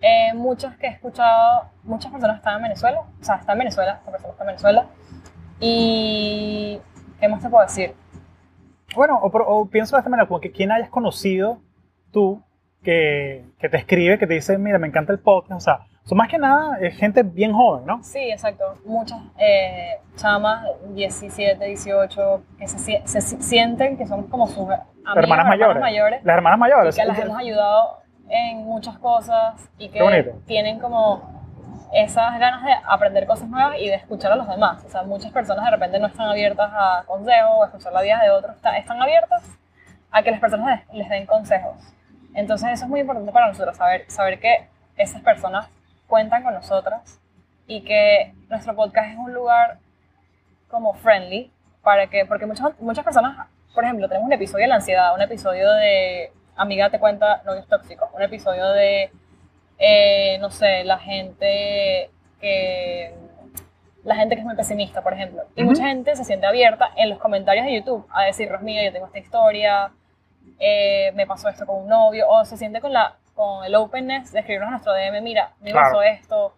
Eh, muchas que he escuchado, muchas personas están en Venezuela, o sea, están en Venezuela, esta persona está en Venezuela. Y, ¿qué más te puedo decir? Bueno, o, o pienso de esta manera, como que quién hayas conocido tú que, que te escribe, que te dice, mira, me encanta el podcast, o sea, son más que nada es gente bien joven, ¿no? Sí, exacto. Muchas eh, chamas, 17, 18, que se, se si- sienten que son como sus amigas, hermanas mayores. mayores Las hermanas y mayores. que las hemos ayudado en muchas cosas y que tienen como esas ganas de aprender cosas nuevas y de escuchar a los demás. O sea, muchas personas de repente no están abiertas a consejos o a escuchar la vida de otros, está- están abiertas a que las personas les, les den consejos. Entonces eso es muy importante para nosotros, saber, saber que esas personas cuentan con nosotras y que nuestro podcast es un lugar como friendly para que, porque muchas, muchas personas, por ejemplo, tenemos un episodio de la ansiedad, un episodio de amiga te cuenta novios tóxicos, un episodio de, eh, no sé, la gente que la gente que es muy pesimista, por ejemplo. Y Ujú. mucha gente se siente abierta en los comentarios de YouTube a decir, mira, yo tengo esta historia, eh, me pasó esto con un novio, o se siente con, la, con el openness de escribirnos a nuestro DM, mira, me Claro. pasó esto,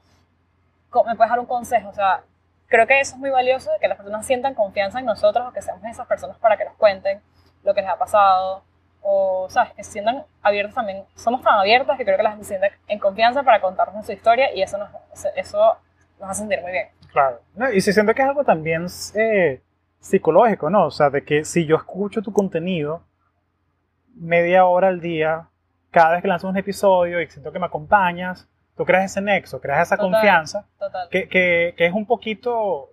me puedes dar un consejo, o sea, creo que eso es muy valioso, de que las personas sientan confianza en nosotros o que seamos esas personas para que nos cuenten lo que les ha pasado, o, ¿sabes? Que se sientan abiertos también, somos tan abiertas que creo que la gente se siente en confianza para contarnos su historia y eso nos, eso nos hace sentir muy bien. Claro. No, y si siento que es algo también eh, psicológico, ¿no? O sea, de que si yo escucho tu contenido media hora al día, cada vez que lanzas un episodio y siento que me acompañas, tú creas ese nexo, creas esa Total. confianza, Total. que, que, que es un poquito,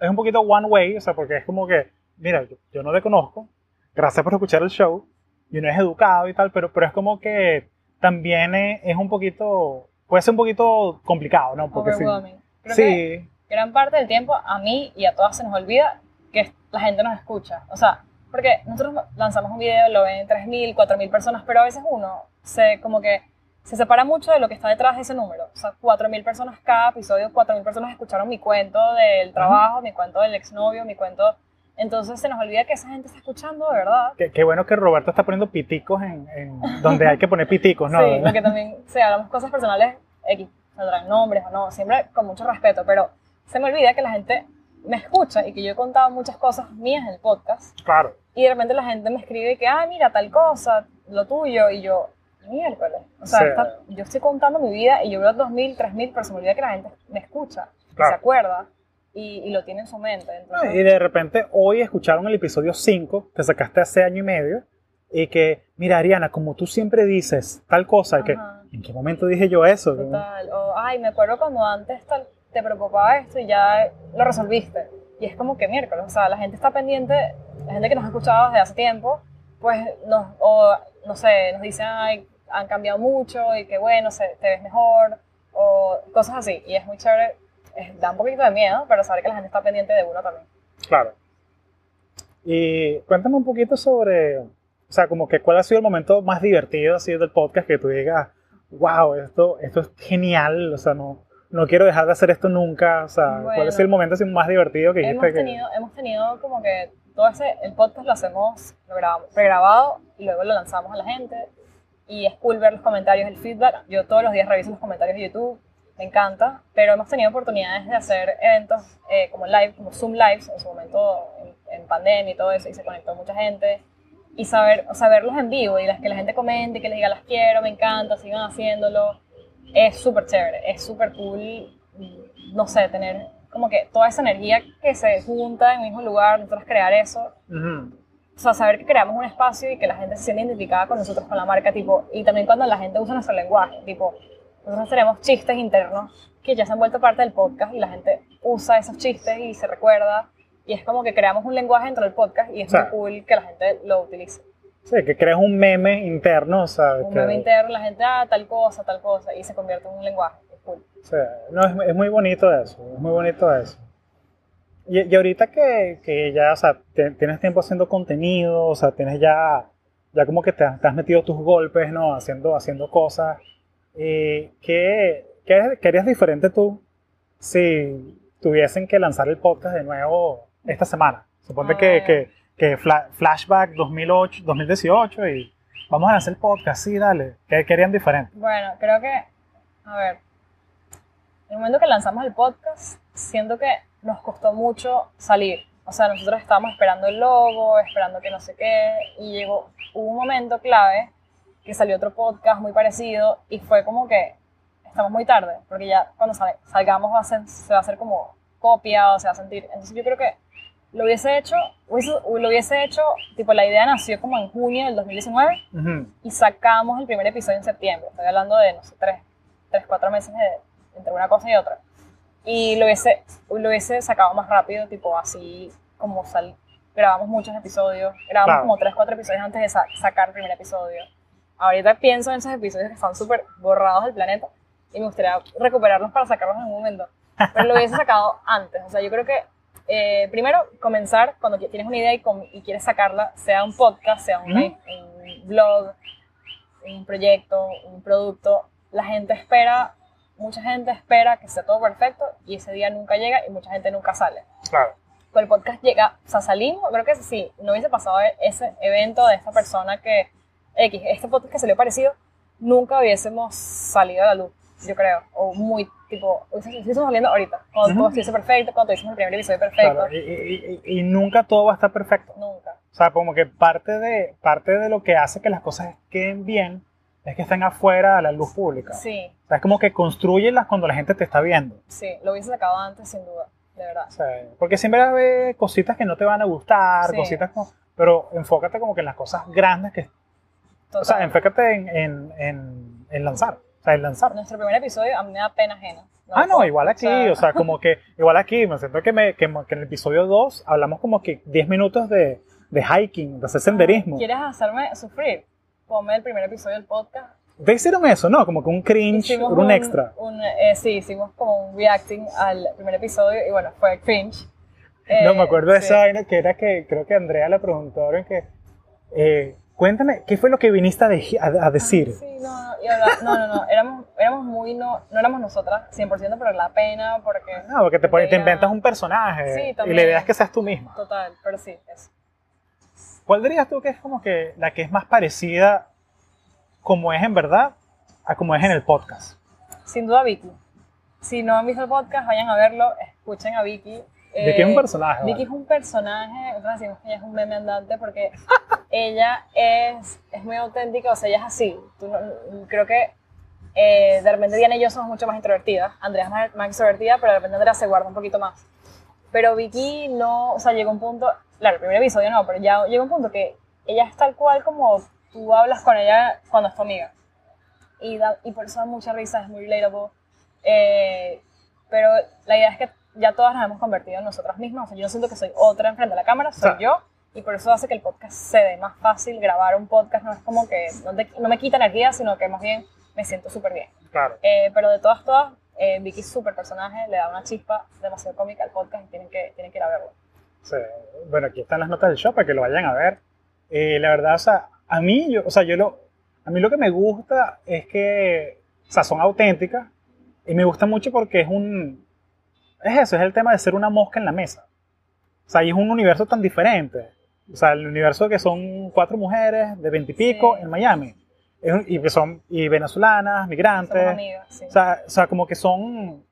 es un poquito one way, o sea, porque es como que, mira, yo, yo no te conozco, gracias por escuchar el show, y uno es educado y tal, pero, pero es como que también es, es un poquito, puede ser un poquito complicado, ¿no? Porque sí. Creo que sí, gran parte del tiempo a mí y a todas se nos olvida que la gente nos escucha. O sea, porque nosotros lanzamos un video, lo ven 3.000, 4.000 personas, pero a veces uno se como que se separa mucho de lo que está detrás de ese número. O sea, 4.000 personas cada episodio, 4.000 personas escucharon mi cuento del trabajo, mi cuento del exnovio, mi cuento... Entonces se nos olvida que esa gente está escuchando, de verdad. Qué, qué bueno que Roberto está poniendo piticos en, en donde hay que poner piticos, ¿no? Sí, porque también, si hablamos cosas personales, X, saldrán nombres o no, siempre con mucho respeto, pero se me olvida que la gente me escucha y que yo he contado muchas cosas mías en el podcast Claro, y de repente la gente me escribe que, ah, mira, tal cosa, lo tuyo, y yo, miércoles. O sea, Sí. yo estoy contando mi vida y yo veo 2.000, 3.000, pero se me olvida que la gente me escucha, Claro. se acuerda y, y lo tiene en su mente. Entonces, y de repente hoy escucharon el episodio 5 que sacaste hace año y medio y que, mira Ariana, como tú siempre dices tal cosa, que. ¿en qué momento dije yo eso? Total. O, ay, me acuerdo cuando antes tal- te preocupaba esto y ya lo resolviste. Y es como que miércoles, o sea, la gente está pendiente, la gente que nos ha escuchado desde hace tiempo, pues nos, o no sé, nos dicen, ay, han cambiado mucho y que bueno, se, te ves mejor, o cosas así. Y es muy chévere, es- da un poquito de miedo, pero saber que la gente está pendiente de uno también. Claro. Y cuéntame un poquito sobre, o sea, como que cuál ha sido el momento más divertido así del podcast que tú digas, wow, esto, esto es genial, o sea, no, no quiero dejar de hacer esto nunca, o sea, ¿cuál Bueno. sido el momento así más divertido que dijiste Hemos que... tenido, hemos tenido como que todo ese, el podcast lo hacemos, lo grabamos, pregrabado y luego lo lanzamos a la gente. Y es cool ver los comentarios, el feedback. Yo todos los días reviso los comentarios de YouTube, me encanta. Pero hemos tenido oportunidades de hacer eventos eh, como live, como Zoom Lives, en su momento en, en pandemia y todo eso, y se conectó mucha gente. Y saber, o sea, verlos en vivo y las, que la gente comente, que les diga las quiero, me encanta, sigan haciéndolo. Es súper chévere, es súper cool, no sé, tener como que toda esa energía que se junta en el mismo lugar, nosotros crear eso, o sea, saber que creamos un espacio y que la gente se siente identificada con nosotros, con la marca, tipo, y también cuando la gente usa nuestro lenguaje, tipo, nosotros tenemos chistes internos que ya se han vuelto parte del podcast y la gente usa esos chistes y se recuerda, y es como que creamos un lenguaje dentro del podcast y es O sea, muy cool que la gente lo utilice. Sí, que creas un meme interno, o sea, Un que- meme interno, la gente, ah, tal cosa, tal cosa, y se convierte en un lenguaje, es cool. o sea, no, es, es muy bonito eso, es muy bonito eso. Y, y ahorita que, que ya, o sea, te- tienes tiempo haciendo contenido, o sea, tienes ya, ya como que te, te has metido tus golpes, ¿no? Haciendo, haciendo cosas. Eh, ¿qué, qué, qué harías diferente tú si tuviesen que lanzar el podcast de nuevo esta semana? Suponte que, ver. que, que fla- Flashback 2008, 2018 y vamos a el podcast, sí, dale. ¿Qué querían diferente? Bueno, creo que, a ver, en el momento que lanzamos el podcast, siento que nos costó mucho salir. O sea, nosotros estábamos esperando el logo, esperando que no sé qué, y llegó, un momento clave que salió otro podcast muy parecido y fue como que estamos muy tarde, porque ya cuando sal- salgamos va a ser- se va a hacer como copia o se va a sentir. Entonces yo creo que lo hubiese hecho, hubiese- lo hubiese hecho, tipo la idea nació como en junio del 2019 Ujú. y sacamos el primer episodio en septiembre. Estoy hablando de, no sé, tres, tres cuatro meses de- entre una cosa y otra. Y lo hubiese, lo hubiese sacado más rápido, tipo así como sal, grabamos muchos episodios, grabamos Claro. como tres, cuatro episodios antes de sa- sacar el primer episodio. Ahorita pienso en esos episodios que están súper borrados del planeta y me gustaría recuperarlos para sacarlos en un momento. Pero lo hubiese sacado antes. O sea, yo creo que eh, primero comenzar cuando tienes una idea y, quieres sacarla, sea un podcast, sea un, blog, un proyecto, un producto. La gente espera, mucha gente espera que esté todo perfecto y ese día nunca llega y mucha gente nunca sale. Claro. Con el podcast llega, o sea, salimos, creo que si no hubiese pasado ese evento de esta persona que, X, este podcast que salió parecido, nunca hubiésemos salido a la luz, yo creo, o muy, tipo, hubiésemos saliendo ahorita, cuando Ujú. todo estuviese perfecto, cuando hicimos el primer episodio perfecto, Claro, y, y- y- nunca todo va a estar perfecto. nunca. O sea, como que parte de, parte de lo que hace que las cosas queden bien es que estén afuera a la luz pública. Sí, O sea, es como que construyelas cuando la gente te está viendo. sí, lo hubiese sacado antes, sin duda, de verdad. O sea, porque siempre haber cositas que no te van a gustar, Sí. cositas como- Pero enfócate como que en las cosas grandes que... O sea, Total. enfócate en, en, en, en lanzar. O sea, el lanzar. Nuestro primer episodio a mí me da pena ajena. Ah, no, igual aquí, o sea, como que, igual aquí, me siento que, me, que, que en el episodio 2 hablamos como que 10 minutos de, de hiking, de hacer senderismo. ¿Quieres hacerme sufrir? Ponme el primer episodio del podcast. ¿Ustedes hicieron eso, no? Como que un cringe, Hicimos un, extra. un, eh, sí, hicimos como un reacting al primer episodio y bueno, fue cringe. no, Eh, me acuerdo de sí. esa vaina que era que creo que Andrea le preguntó en que, eh, cuéntame, ¿qué fue lo que viniste a, de- a- a decir? Sí, no, no, y no, no, no, éramos, éramos muy, no, no éramos nosotras 100%, pero la pena, porque, No, porque te, te inventas un personaje Sí, y también. la idea es que seas tú misma. total, pero sí, eso. ¿Cuál dirías tú que es como que la que es más parecida como es en verdad a como es en el podcast? Sin duda Vicky. Si no han visto el podcast, vayan a verlo, escuchen a Vicky. ¿De qué es un Eh, personaje? Vicky vale? es un personaje, nosotros decimos que ella es un meme andante porque ella es, es muy auténtica, o sea, ella es así. Tú no- creo que eh, de repente Diana y yo somos mucho más introvertidas, Andrea es más, más extrovertida, pero de repente Andrea se guarda un poquito más. Pero Vicky no, o sea, llegó un punto, claro, el primer episodio no, pero ya llegó un punto que ella es tal cual como tú hablas con ella cuando es tu amiga. Y, da- y por eso da mucha risa, es muy relatable. Eh, pero la idea es que ya todas nos hemos convertido en nosotras mismas. O sea, yo no siento que soy otra enfrente de la cámara, soy yo. Y por eso hace que el podcast se dé más fácil. Grabar un podcast no es como que no, te- no me quita energía, sino que más bien me siento súper bien. Claro. Eh, pero de todas, todas, eh, Vicky es súper personaje, le da una chispa demasiado cómica al podcast y tienen que, tienen que ir a verlo. Sí. Bueno, aquí están las notas del show para que lo vayan a ver. Eh, la verdad, o sea, a mí, yo, o sea, yo lo, a mí lo que me gusta es que, o sea, son auténticas y me gusta mucho porque es un, es eso, es el tema de ser una mosca en la mesa. O sea, y es un universo tan diferente. O sea, el universo que son cuatro mujeres de veintipico Sí. en Miami. Y que son y venezolanas, migrantes. Amigas, sí. O sea, o sea, como que son,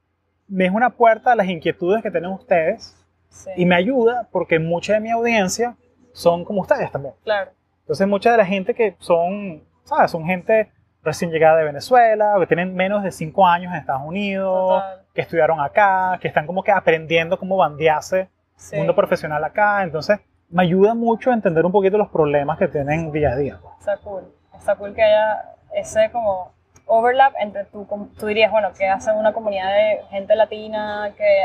me es una puerta a las inquietudes que tienen ustedes Sí, y me ayuda porque mucha de mi audiencia son como ustedes también. Claro, Entonces mucha de la gente que son, ¿sabes? Son gente recién llegada de Venezuela o que tienen menos de 5 años en Estados Unidos, Total. Que estudiaron acá, que están como que aprendiendo cómo bandearse sí. mundo profesional acá. Entonces me ayuda mucho a entender un poquito los problemas que tienen día a día. Está cool. Está cool que haya ese como overlap entre com- tú dirías, bueno, que hace una comunidad de gente latina, que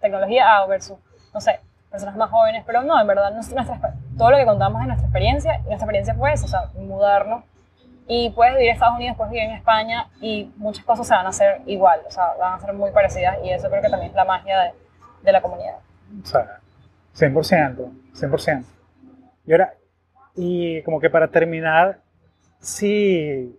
tecnología A versus, no sé, personas más jóvenes, pero no, en verdad, nuestra- todo lo que contamos es nuestra experiencia, y nuestra experiencia fue eso, o sea, mudarnos, y puedes vivir en Estados Unidos, puedes vivir en España, y muchas cosas se van a hacer igual, o sea, van a ser muy parecidas, y eso creo que también es la magia de, de la comunidad. O sea, 100%, 100%. Y ahora, y como que para terminar, si,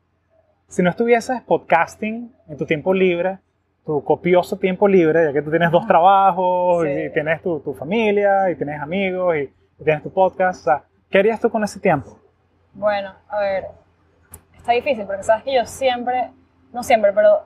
si no estuvieses podcasting en tu tiempo libre, tu copioso tiempo libre, ya que tú tienes dos trabajos, Sí. y tienes tu, tu familia, y tienes amigos, y, y tienes tu podcast, o sea, ¿qué harías tú con ese tiempo? Bueno, a ver, está difícil porque sabes que yo siempre, no siempre, pero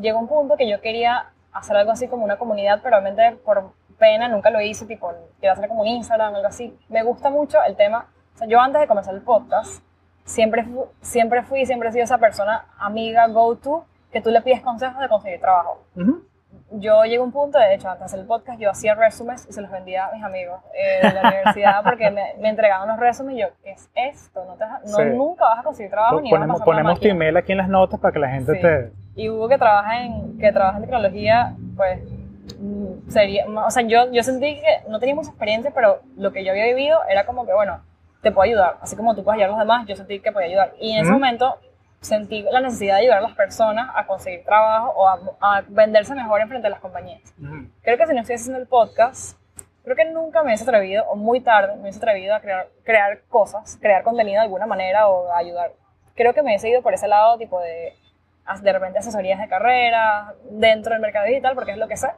llegó un punto que yo quería hacer algo así como una comunidad, pero realmente por pena nunca lo hice, tipo, quiero hacer como un Instagram, algo así. Me gusta mucho el tema, o sea, yo antes de comenzar el podcast, siempre, fu- siempre fui, siempre he sido esa persona amiga, go-to, que tú le pides consejos de conseguir trabajo Ujú. Yo llegué a un punto, de hecho, antes de hacer el podcast, yo hacía resúmenes y se los vendía a mis amigos eh, de la universidad porque me, me entregaban los resúmenes y yo, ¿qué es esto? No, te, no Sí. nunca vas a conseguir trabajo ni vas a Ponemos, ponemos tu magia". email aquí en las notas para que la gente Sí. te... Y Hugo que trabaja en, que trabaja en tecnología, pues, mm, sería, o sea, yo, yo sentí que no tenía mucha experiencia, pero lo que yo había vivido era como que, bueno, te puedo ayudar, así como tú puedes ayudar a los demás, yo sentí que podía ayudar. Y en ese momento sentí la necesidad de ayudar a las personas a conseguir trabajo o a, a venderse mejor en frente a las compañías. Ujú. Creo que si no estuviese haciendo el podcast, creo que nunca me hubiese atrevido, o muy tarde, me hubiese atrevido a crear, crear cosas, crear contenido de alguna manera o a ayudar. Creo que me hubiese ido por ese lado, tipo de, de repente asesorías de carrera, dentro del mercado digital, porque es lo que sé.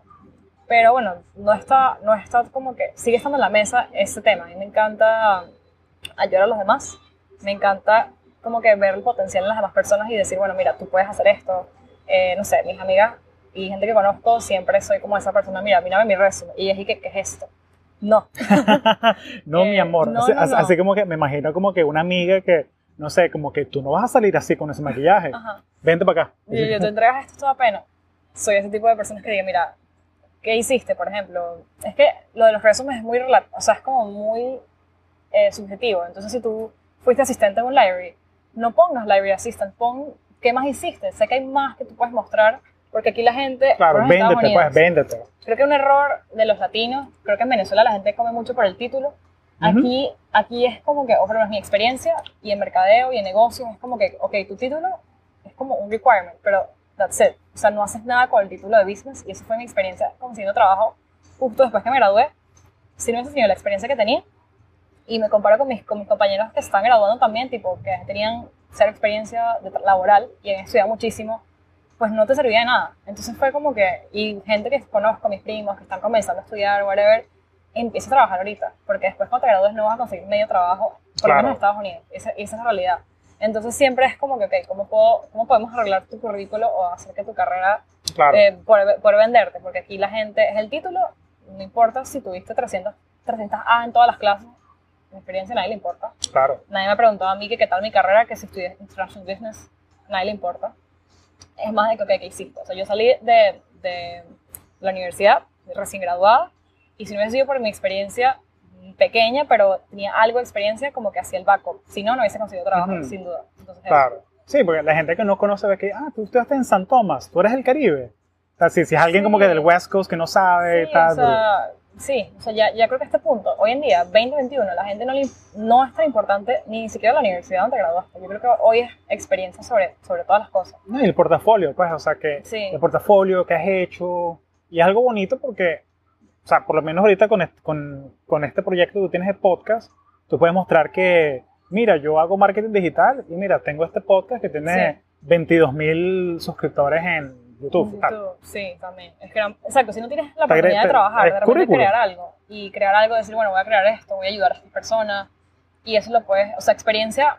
Pero bueno, no está, no está como que, sigue estando en la mesa ese tema. A mí me encanta ayudar a los demás, me encanta como que ver el potencial en las demás personas y decir, bueno, mira, tú puedes hacer esto. Eh, no sé, mis amigas y gente que conozco, siempre soy como esa persona, mira, mírame mi resumen. Y es y que, ¿qué es esto? No. no, Eh, mi amor. no, así, no, no. así como que me imagino como que una amiga que, no sé, como que tú no vas a salir así con ese maquillaje. Ajá. Vente para acá. Y yo, te entregas esto toda pena. Soy ese tipo de personas que digo, mira, ¿qué hiciste, por ejemplo? Es que lo de los resúmenes es muy o sea, es como muy eh, subjetivo. Entonces, si tú fuiste asistente en un library, no pongas library assistant, pon ¿qué más hiciste? Sé que hay más que tú puedes mostrar, porque aquí la gente... Claro, véndete, pues, véndete. Creo que un error de los latinos, creo que en Venezuela la gente come mucho por el título. Aquí, aquí es como que, o menos mi experiencia, y en mercadeo y en negocios, es como que, ok, tu título es como un requirement, pero that's it. O sea, no haces nada con el título de business, y esa fue mi experiencia consiguiendo trabajo justo después que me gradué. Sí me enseñó la experiencia que tenía, y me comparo con mis, con mis compañeros que están graduando también, tipo, que tenían cero experiencia de laboral y han estudiado muchísimo, pues no te servía de nada. Entonces fue como que, y gente que conozco, mis primos, que están comenzando a estudiar, whatever, empieza a trabajar ahorita, porque después cuando te gradúes no vas a conseguir medio trabajo, por lo Claro. menos en Estados Unidos, esa, esa es la realidad. Entonces siempre es como que, ok, ¿cómo, puedo, ¿cómo podemos arreglar tu currículo o hacer que tu carrera Claro. eh, por, por venderte? Porque aquí la gente es el título, no importa si tuviste 300, 300 A en todas las clases, mi experiencia a nadie le importa. claro. Nadie me ha preguntado a mí que qué tal mi carrera, que si estudié International Business, nadie le importa. Es más de que, ok, ¿qué hiciste? O sea, yo salí de, de la universidad, recién graduada, y si no hubiese sido por mi experiencia pequeña, pero tenía algo de experiencia, como que hacía el backup. Si no, no hubiese conseguido trabajo, Ujú. sin duda. Entonces, Claro. Sí, porque la gente que no conoce ve que, ah, tú estudiaste en San Tomás, tú eres del Caribe. O sea, si, si es alguien como que del West Coast que no sabe, Sí, tal. o sea, sí, o sea, ya, ya creo que a este punto, hoy en día, 2021, la gente no, le, no es tan importante ni siquiera la universidad donde te graduaste. Yo creo que hoy es experiencia sobre, sobre todas las cosas. No, y el portafolio, pues, o sea, que Sí. el portafolio que has hecho. Y es algo bonito porque, o sea, por lo menos ahorita con este, con, con este proyecto que tú tienes de podcast, tú puedes mostrar que, mira, yo hago marketing digital y mira, tengo este podcast que tiene 22 mil suscriptores en YouTube. YouTube, sí, también. Es que, exacto, si no tienes la Te oportunidad de trabajar, de repente currículum. crear algo y crear algo, decir, bueno, voy a crear esto, voy a ayudar a estas personas y eso lo puedes, o sea, experiencia,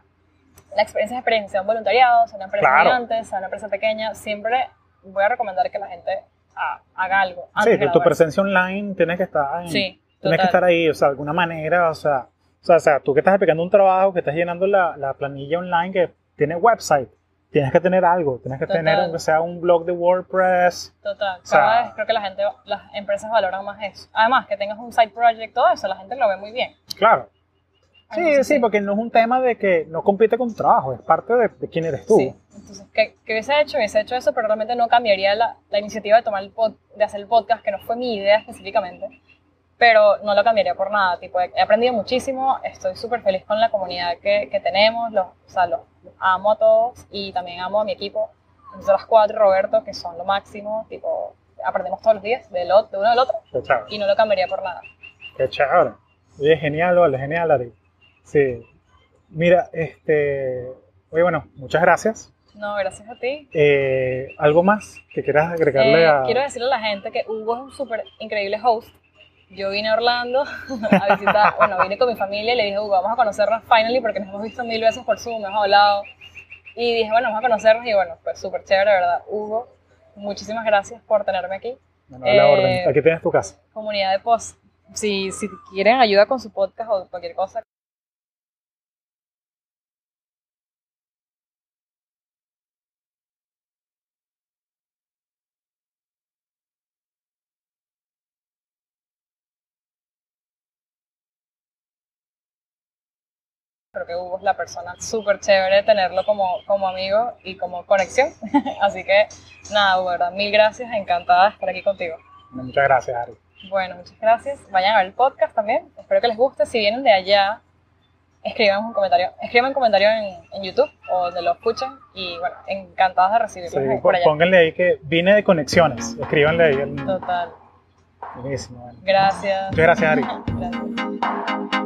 la experiencia es experiencia, sea un voluntariado, sea una empresa Claro. gigante, sea una empresa pequeña, siempre voy a recomendar que la gente ha- haga algo. antes Sí, de que tu presencia online tienes que estar en, Sí, tienes que estar ahí, o sea, de alguna manera, o sea, o sea, o sea, tú que estás aplicando un trabajo, que estás llenando la, la planilla online que tiene website, tienes que tener algo, tienes que tener, Total. aunque sea un blog de WordPress, Total, O sea- cada vez creo que la gente, las empresas valoran más eso. Además, que tengas un side project, todo eso, la gente lo ve muy bien. claro. Sí, Entonces, sí, porque no es un tema de que no compite con tu trabajo, es parte de, de quién eres tú. Sí, entonces, ¿qué, qué hubiese hecho? Hubiese hecho eso, pero realmente no cambiaría la, la iniciativa de tomar el pod- de hacer el podcast, que no fue mi idea específicamente, pero no lo cambiaría por nada. Tipo, he, aprendido muchísimo, estoy súper feliz con la comunidad que, que tenemos, los, o sea, los amo a todos y también amo a mi equipo. Nosotros cuatro y Roberto, que son lo máximo, tipo, aprendemos todos los días del de uno del otro y no lo cambiaría por nada. Qué chévere. Oye, genial, vale, genial, Ari. Sí. Mira, este. Oye, bueno, muchas gracias. No, gracias a ti. Eh, ¿Algo más que quieras agregarle Eh, a.? Quiero decirle a la gente que Hugo es un súper increíble host. Yo vine a Orlando a visitar, bueno, vine con mi familia y le dije, Hugo, vamos a conocernos finally porque nos hemos visto mil veces por Zoom, hemos hablado. Y dije, bueno, vamos a conocernos y bueno, pues súper chévere, verdad. Hugo, muchísimas gracias por tenerme aquí. Bueno, a la eh, orden. Aquí tienes tu casa. Comunidad de post, si, si quieren ayuda con su podcast o cualquier cosa, creo que Hugo es la persona súper chévere tenerlo como, como amigo y como conexión. Así que nada, Hugo, ¿verdad? mil gracias, encantada de estar aquí contigo. Muchas gracias, Ari. Bueno, muchas gracias. Vayan a ver el podcast también. Espero que les guste. Si vienen de allá, escriban un comentario. Escriban un comentario en, en YouTube o donde lo escuchen. Y bueno, encantadas de Sí, recibirlos por allá. pónganle ahí que vine de conexiones. Escríbanle ahí. El... Total. Buenísimo. bueno. Gracias. Muchas gracias, Ari. Gracias.